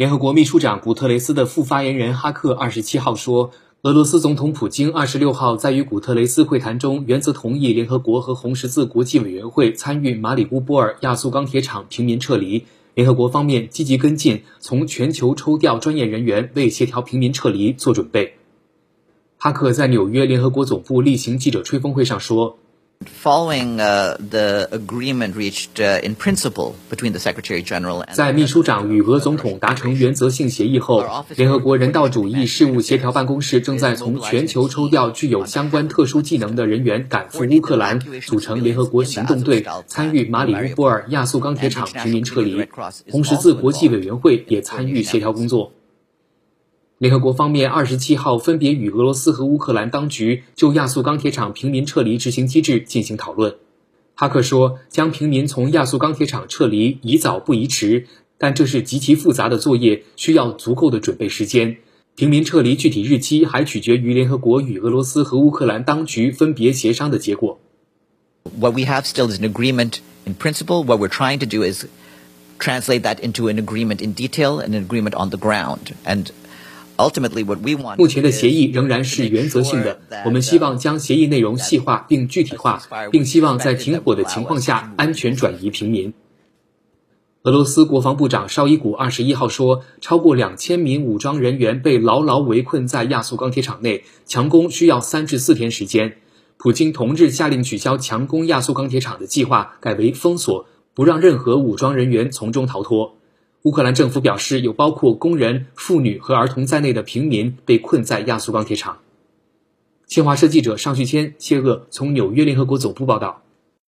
联合国秘书长古特雷斯的副发言人哈克二十七号说，俄罗斯总统普京二十六号在与古特雷斯会谈中，原则同意联合国和红十字国际委员会参与马里乌波尔亚速钢铁厂平民撤离。联合国方面积极跟进，从全球抽调专业人员，为协调平民撤离做准备。哈克在纽约联合国总部例行记者吹风会上说。Following the agreement reached in principle between the Secretary General，在秘书长与俄总统达成原则性协议后，联合国人道主义事务协调办公室正在从全球抽调具有相关特殊技能的人员赶赴乌克兰，组成联合国行动队，参与马里乌波尔亚速钢铁厂平民撤离。红十字国际委员会也参与协调工作。联合国方面二十七号分别与俄罗斯和乌克兰当局就亚速钢铁厂平民撤离执行机制进行讨论。哈克说，将平民从亚速钢铁厂撤离宜早不宜迟，但这是极其复杂的作业，需要足够的准备时间。平民撤离具体日期还取决于联合国与俄罗斯和乌克兰当局分别协商的结果。What we have still is an agreement in principle. What we're trying to do is translate that into an agreement in detail and an agreement on the ground. And 目前的协议仍然是原则性的，我们希望将协议内容细化并具体化，并希望在停火的情况下安全转移平民。俄罗斯国防部长绍伊古二十一号说，超过两千名武装人员被牢牢围困在亚速钢铁厂内，强攻需要三至四天时间。普京同日下令取消强攻亚速钢铁厂的计划，改为封锁，不让任何武装人员从中逃脱。乌克兰政府表示，有包括工人、妇女和儿童在内的平民被困在亚速钢铁厂。新华社记者尚旭谦、谢鄂从纽约联合国总部报道。